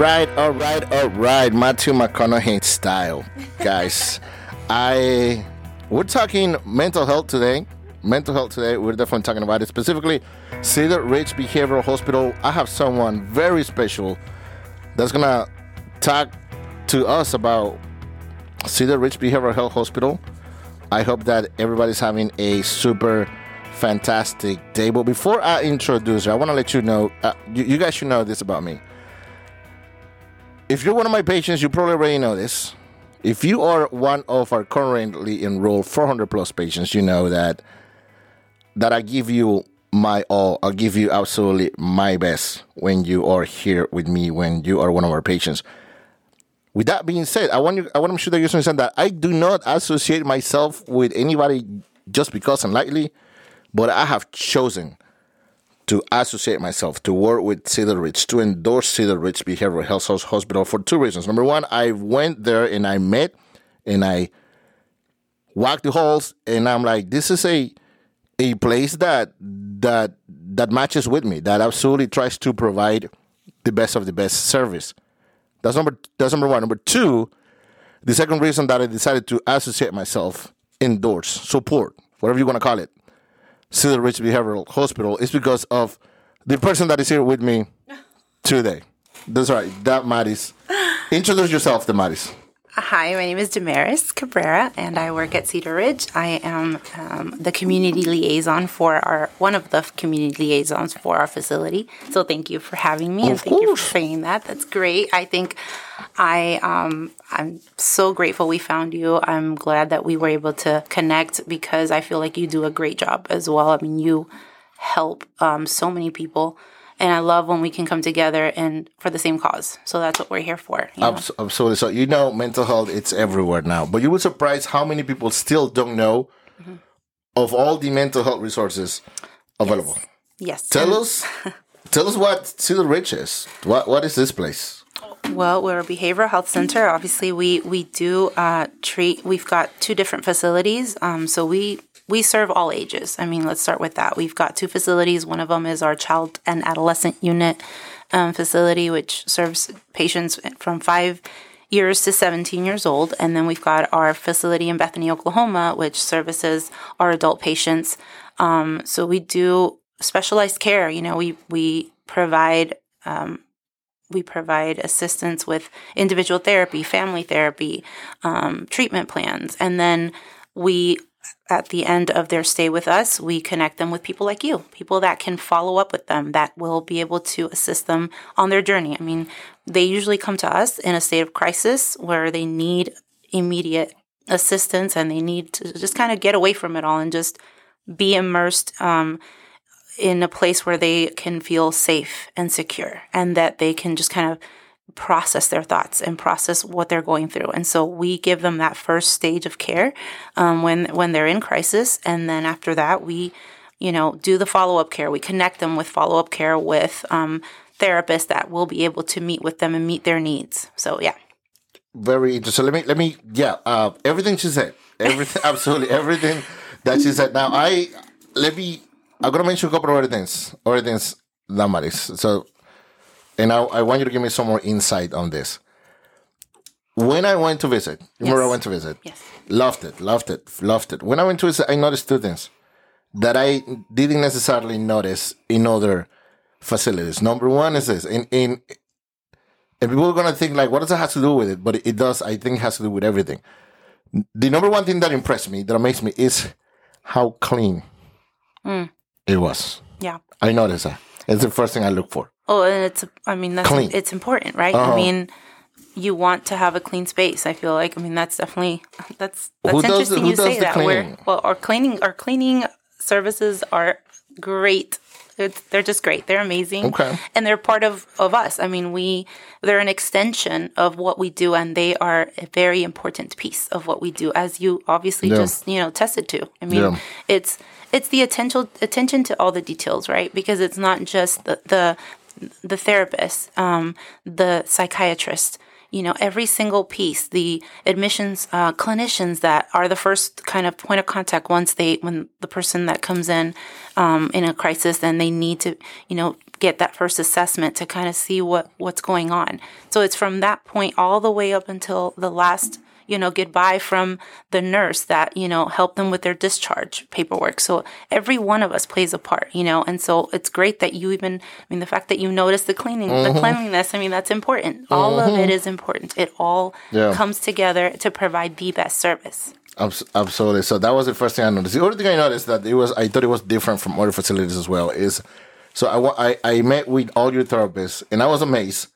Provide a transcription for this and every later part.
Right, all right, all right. Matthew McConaughey style, guys. I we're talking mental health today. Mental health today. We're definitely talking about it specifically. Cedar Ridge Behavioral Hospital. I have someone very special that's gonna talk to us about Cedar Ridge Behavioral Health Hospital. I hope that everybody's having a super fantastic day. But before I introduce her, I want to let you know. Uh, you, you guys should know this about me if you're one of my patients, you probably already know this. If you are one of our currently enrolled 400 plus patients, you know that that I give you my all. I'll give you absolutely my best when you are here with me. When you are one of our patients. With that being said, I want you. I want to make sure that you understand that I do not associate myself with anybody just because I'm likely, but I have chosen to associate myself, to work with Cedar Ridge, to endorse Cedar Ridge Behavioral Health Hospital for two reasons. Number one, I went there and I met and I walked the halls and I'm like, this is a a place that that that matches with me, that absolutely tries to provide the best of the best service. That's number that's number one. Number two, the second reason that I decided to associate myself, endorse, support, whatever you want to call it, Cedar Ridge Behavioral Hospital is because of the person that is here with me today. That's right, Damaris. Introduce yourself, Damaris. Hi, my name is Damaris Cabrera, and I work at Cedar Ridge. I am um, the community liaison for our one of the community liaisons for our facility. So thank you for having me, Of and thank you for saying that. That's great. I think I um, I'm so grateful we found you. I'm glad that we were able to connect because I feel like you do a great job as well. I mean, you help um, so many people. And I love when we can come together and for the same cause. So that's what we're here for. you know? Absolutely. So you know, mental health it's everywhere now. But you would surprise how many people still don't know Mm-hmm. of all the mental health resources available. Yes. Tell us, tell us what Cedar Ridge is. What what is this place? Well, we're a behavioral health center. Obviously, we we do uh, treat. We've got two different facilities, um, so we we serve all ages. I mean, let's start with that. We've got two facilities. One of them is our child and adolescent unit um, facility, which serves patients from five years to 17 years old. And then we've got our facility in Bethany, Oklahoma, which services our adult patients. Um, so we do specialized care. You know, we we provide we provide assistance with individual therapy, family therapy, um, treatment plans, and then we, at the end of their stay with us, we connect them with people like you, people that can follow up with them, that will be able to assist them on their journey. I mean, they usually come to us in a state of crisis where they need immediate assistance and they need to just kind of get away from it all and just be immersed um, in a place where they can feel safe and secure and that they can just kind of process their thoughts and process what they're going through and so we give them that first stage of care um, when when they're in crisis and then after that we you know do the follow-up care we connect them with follow-up care with um, therapists that will be able to meet with them and meet their needs so yeah Very interesting. Let me let me yeah. Uh, everything she said, everything absolutely everything that she said. Now I let me. I'm gonna mention a couple of other things, other things, Damaris. So, and I, I want you to give me some more insight on this. When I went to visit, remember I went to visit. Yes. Loved it, loved it, loved it. When I went to visit, I noticed two things that I didn't necessarily notice in other facilities. Number one is this: in in and people are gonna think like, what does that have to do with it? But it does. I think it has to do with everything. The number one thing that impressed me, that amazed me, is how clean mm. it was. yeah I noticed that. It's the first thing I look for. Oh, and it's I mean that's Clean. it's important, right? Uh-huh. I mean, you want to have a clean space. I feel like I mean that's definitely that's that's Who the- interesting you say that. We're well, our cleaning our cleaning services are great. It's, they're just great. They're amazing. Okay. And they're part of, of us. I mean, we they're an extension of what we do, and they are a very important piece of what we do, as you obviously Yeah. just you know tested to. I mean, Yeah. it's it's the attention attention to all the details, right? Because it's not just the the the therapist, um, the psychiatrist, you know, every single piece, the admissions uh, clinicians that are the first kind of point of contact once they, when the person that comes in um, in a crisis, then they need to, you know, get that first assessment to kind of see what what's going on. So it's from that point all the way up until the last you know, goodbye from the nurse that, you know, helped them with their discharge paperwork. So every one of us plays a part, you know, and so it's great that you even, I mean, the fact that you notice the cleaning, mm-hmm. the cleanliness, I mean, that's important. Mm-hmm. All of it mm-hmm. important. It all yeah. comes together to provide the best service. Absolutely. So that was the first thing I noticed. The other thing I noticed that it was, I thought it was different from other facilities as well is, so I, I, I met with all your therapists and I was amazed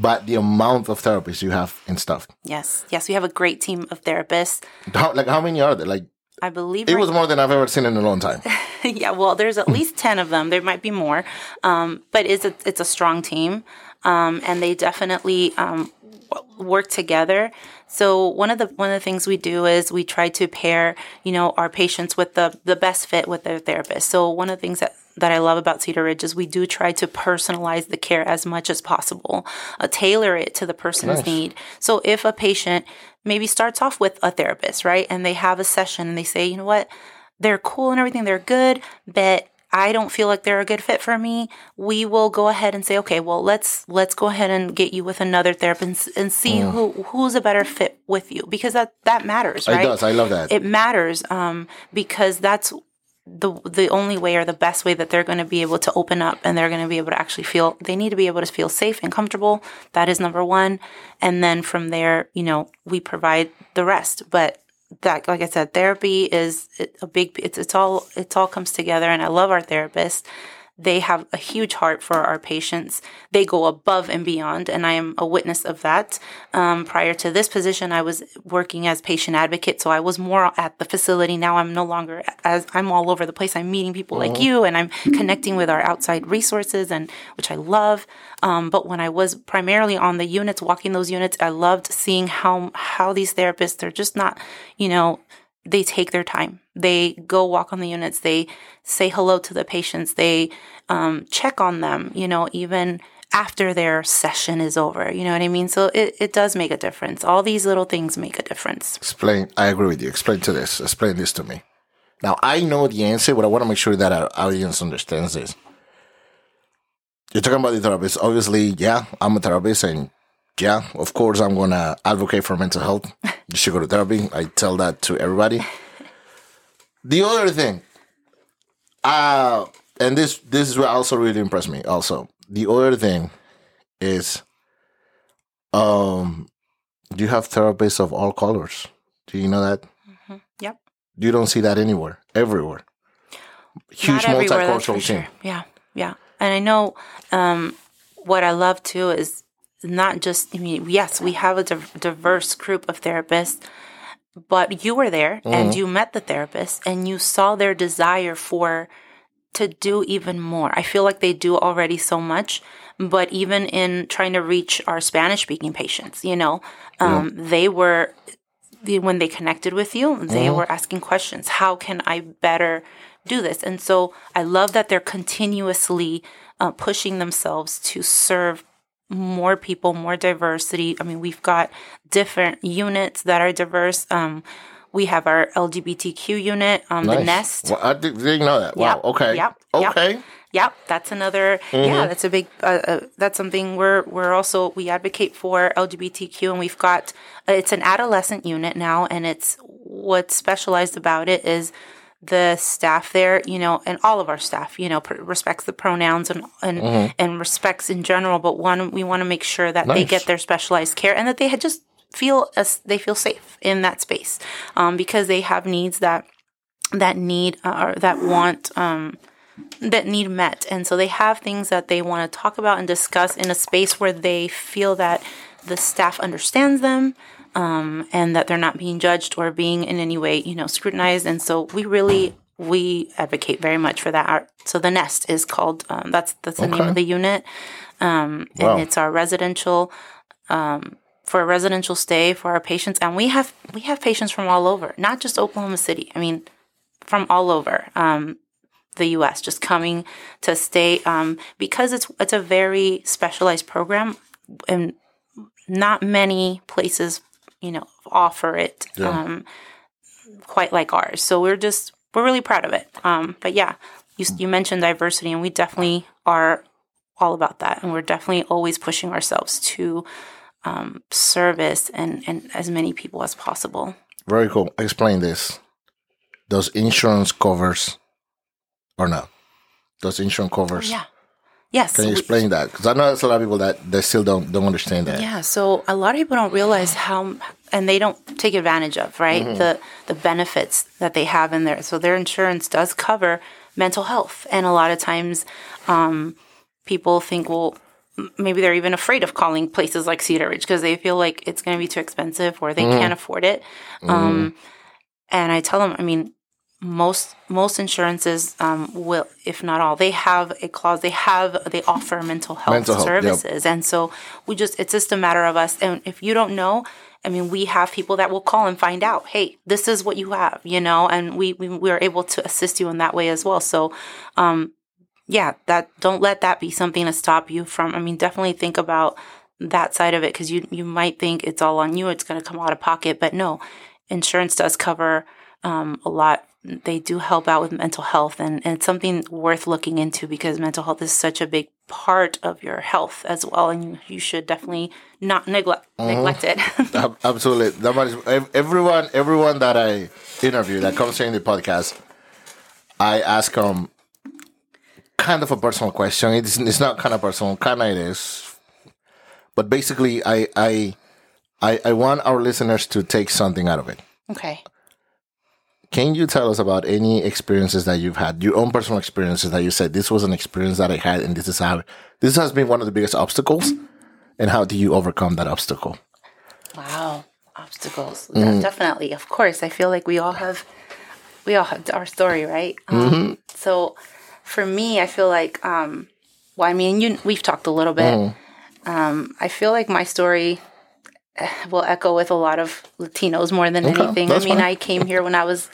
but the amount of therapists you have and stuff. Yes, yes, we have a great team of therapists. How, like how many are there? Like I believe it right was more than I've ever seen in a long time. yeah, well, there's at least ten of them. There might be more, um, but it's a it's a strong team, um, and they definitely um, work together. So one of the one of the things we do is we try to pair, you know, our patients with the the best fit with their therapist. So one of the things that that I love about Cedar Ridge is we do try to personalize the care as much as possible, uh, tailor it to the person's nice. need. So if a patient maybe starts off with a therapist, right, and they have a session and they say, you know what, they're cool and everything, they're good, but I don't feel like they're a good fit for me, we will go ahead and say, okay, well, let's let's go ahead and get you with another therapist and, and see mm. who who's a better fit with you because that that matters, right? It does. I love that. It matters um, because that's the the only way or the best way that they're going to be able to open up and they're going to be able to actually feel they need to be able to feel safe and comfortable. That is number 1 and then from there you know we provide the rest. But that like i said therapy is a big it's it's all it's all comes together. And i love our therapists they have a huge heart for our patients. They go above and beyond, and I am a witness of that. Um, prior to this position, I was working as patient advocate, so I was more at the facility. Now I'm no longer as I'm all over the place. I'm meeting people like uh-huh. you, and I'm connecting with our outside resources, and which I love. Um, but when I was primarily on the units, walking those units, I loved seeing how how these therapists they're just not, you know they take their time. They go walk on the units. They say hello to the patients. They um, check on them, you know, even after their session is over. You know what I mean? So it, it does make a difference. All these little things make a difference. Explain. I agree with you. Explain to this. Explain this to me. Now, I know the answer, but I want to make sure that our audience understands this. You're talking about the therapist. Obviously, yeah, I'm a therapist and yeah, of course, I'm going to advocate for mental health. You should go to therapy. I tell that to everybody. the other thing, uh, and this this is what also really impressed me. Also, the other thing is, um, you have therapists of all colors. Do you know that? Mm-hmm. Yep. You don't see that anywhere, everywhere. Huge multicultural team. Sure. Yeah, yeah, and I know um, what I love too is not just, I mean, yes, we have a diverse group of therapists, but you were there mm-hmm. and you met the therapist and you saw their desire for to do even more. I feel like they do already so much, but even in trying to reach our Spanish speaking patients, you know, um, yeah. they were when they connected with you, they mm-hmm. were asking questions. How can I better do this? And so I love that they're continuously uh, pushing themselves to serve more people, more diversity. I mean, we've got different units that are diverse. Um, we have our LGBTQ unit, um, nice. the Nest. Well, I didn't know that. Wow. Yep. Okay. Yep. Okay. Yep. Yep, that's another. Mm-hmm. Yeah, that's a big. Uh, uh, that's something we're we're also we advocate for LGBTQ, and we've got. Uh, it's an adolescent unit now, and it's what's specialized about it is the staff there, you know, and all of our staff, you know, pr- respects the pronouns and and, mm-hmm. and respects in general. But one, we want to make sure that nice. they get their specialized care and that they had just feel as they feel safe in that space um, because they have needs that that need uh, or that want um, that need met, and so they have things that they want to talk about and discuss in a space where they feel that the staff understands them um, and that they're not being judged or being in any way, you know, scrutinized. And so we really we advocate very much for that. So the Nest is called um, that's that's the okay. name of the unit, um, wow. and it's our residential um, for a residential stay for our patients. And we have we have patients from all over, not just Oklahoma City. I mean, from all over um, the U.S. just coming to stay um, because it's it's a very specialized program and not many places you know, offer it yeah. um, quite like ours. So we're just we're really proud of it. Um, but yeah, you you mentioned diversity, and we definitely are all about that, and we're definitely always pushing ourselves to um, service and and as many people as possible. Very cool. Explain this. Does insurance covers or not? Does insurance covers? Oh, Yeah. Yes. Can you we- explain that? Because I know there's a lot of people that they still don't don't understand that. Yeah, so a lot of people don't realize how, and they don't take advantage of right the the benefits that they have in there. So their insurance does cover mental health, and a lot of times, um, people think, well, maybe they're even afraid of calling places like Cedar Ridge because they feel like it's going to be too expensive or they can't afford it. Um, and I tell them, I mean, most most insurances um, will, if not all, they have a clause. They have they offer mental health Mental health, yep. services, and so we just it's just a matter of us. And if you don't know, I mean, we have people that will call and find out. Hey, this is what you have, you know, and we we, we are able to assist you in that way as well. So, um, yeah, that don't let that be something to stop you from. I mean, definitely think about that side of it because you you might think it's all on you. It's going to come out of pocket, but no, insurance does cover um, a lot. They do help out with mental health, and, and it's something worth looking into because mental health is such a big part of your health as well, and you, you should definitely not neglect uh-huh. neglect it. Absolutely. That one everyone, everyone that I interview that comes here in the podcast, I ask them kind of a personal question. It's, it's not kind of personal, kind of it is. But basically, I, I, I, I want our listeners to take something out of it. okay. Can you tell us about any experiences that you've had, your own personal experiences that you said this was an experience that I had, and this is how this has been one of the biggest obstacles, and how do you overcome that obstacle? Wow, obstacles. Yeah, definitely, of course. I feel like we all have, we all have our story, right? Um, so, for me, I feel like, um, well, I mean, you we've talked a little bit. Um, I feel like my story will echo with a lot of Latinos more than Okay, anything. I mean, fine. I came here when I was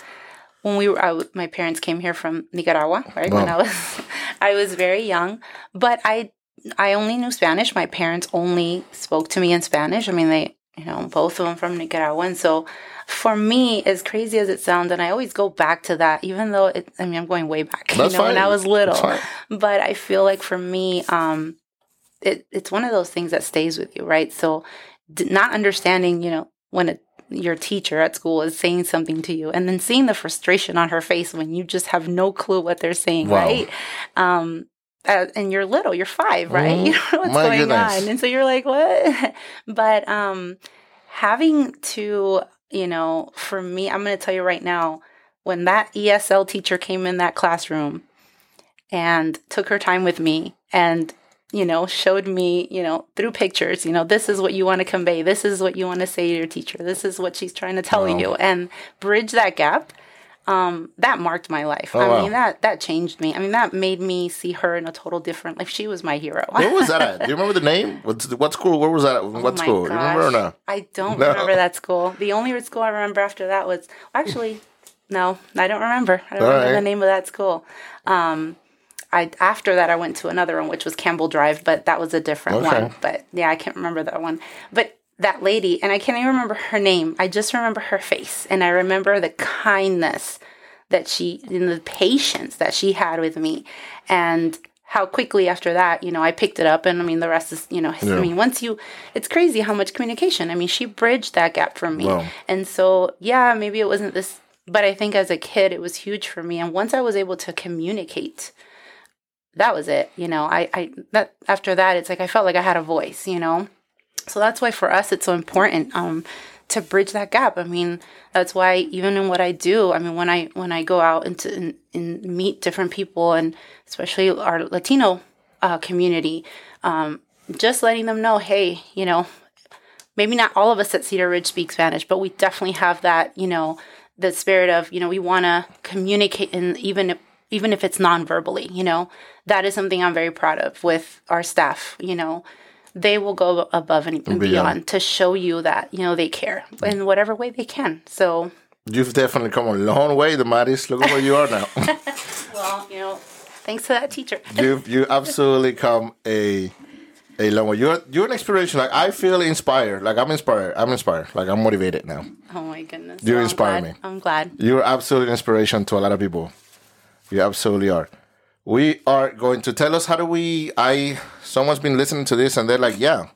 when we were I, my parents came here from Nicaragua, right? When I was I was very young, but I I only knew Spanish. My parents only spoke to me in Spanish. I mean, they you know both of them from Nicaragua, and so for me, as crazy as it sounds, and I always go back to that, even though it, I mean I'm going way back, That's you know, when. I was little. Fine. But I feel like for me, um, it, it's one of those things that stays with you, right? So, not understanding, you know, when a, your teacher at school is saying something to you, and then seeing the frustration on her face when you just have no clue what they're saying, Wow. right? Um, uh, and you're little, you're five, right? Mhm. You don't know what's My going goodness. on, and so you're like, what? but um, having to, you know, for me, I'm going to tell you right now, when that ESL teacher came in that classroom and took her time with me and you know showed me you know through pictures you know this is what you want to convey this is what you want to say to your teacher this is what she's trying to tell Wow. you and bridge that gap um that marked my life Oh, i wow. mean that that changed me i mean that made me see her in a total different like she was my hero Where was that at? Do you remember the name? What, what school? Where was that? At? Oh What my school? You remember or gosh. not? I don't No. remember that school. The only school I remember after that was actually no, I don't remember. I don't All remember right. the name of that school. Um, I after that I went to another one which was Campbell Drive, but that was a different Okay. one. But yeah, I can't remember that one. But that lady, and I can't even remember her name. I just remember her face, and I remember the kindness that she and the patience that she had with me, and how quickly after that, you know, I picked it up, and I mean, the rest is, you know, Yeah. I mean, once you, it's crazy how much communication. I mean, she bridged that gap for me, Wow. and so yeah, maybe it wasn't this, but I think as a kid, it was huge for me, and once I was able to communicate that was it you know. I i that after that it's like i felt like i had a voice you know. So that's why for us it's so important um to bridge that gap. I mean that's why even in what i do i mean when i when i go out and to and, and meet different people and especially our latino uh, community um just letting them know hey you know maybe not all of us at Cedar Ridge speak Spanish, but we definitely have that, you know, the spirit of, you know, we want to communicate and even even if it's non-verbally, you know, that is something I'm very proud of with our staff, you know. They will go above and, Beyond. Um, beyond to show you that, you know, they care in whatever way they can. So, You've definitely come a long way, Damaris. Look at where you are now. well, you know, thanks to that teacher. You've you absolutely come a a long way. You're you're an inspiration. Like I feel inspired. Like I'm inspired. I'm inspired. Like I'm motivated now. Oh my goodness. You Well, inspire me. I'm glad. You're absolutely an inspiration to a lot of people. You absolutely are. we are going to tell us how do we. I someone's been listening to this and they're like, yeah,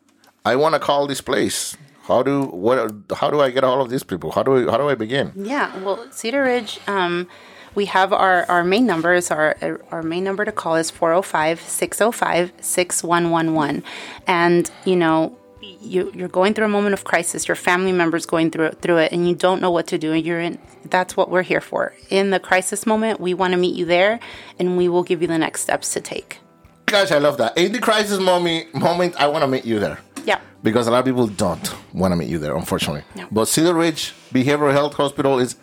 I want to call this place. How do what? How do I get all of these people? How do I, how do I begin? Yeah, well, Cedar Ridge, um, we have our, our main numbers. Our, our main number to call is 405 605 6111. And, you know, you, you're going through a moment of crisis, your family member's going through it, through it, and you don't know what to do. And you're in, that's what we're here for. In the crisis moment, we want to meet you there and we will give you the next steps to take. Guys, I love that. In the crisis moment, moment I want to meet you there. Yeah. Because a lot of people don't want to meet you there, unfortunately. Yeah. But Cedar Ridge Behavioral Health Hospital is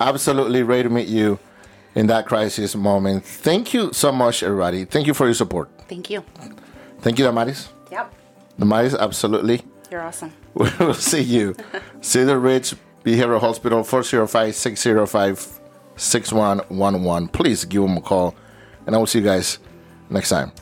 absolutely ready to meet you in that crisis moment. Thank you so much, everybody. Thank you for your support. Thank you. Thank you, Damaris. Yep. Damaris, absolutely. You're awesome. We'll see you. Cedar Ridge Behavioral Hospital, 405 605 6111. Please give them a call, and I will see you guys next time.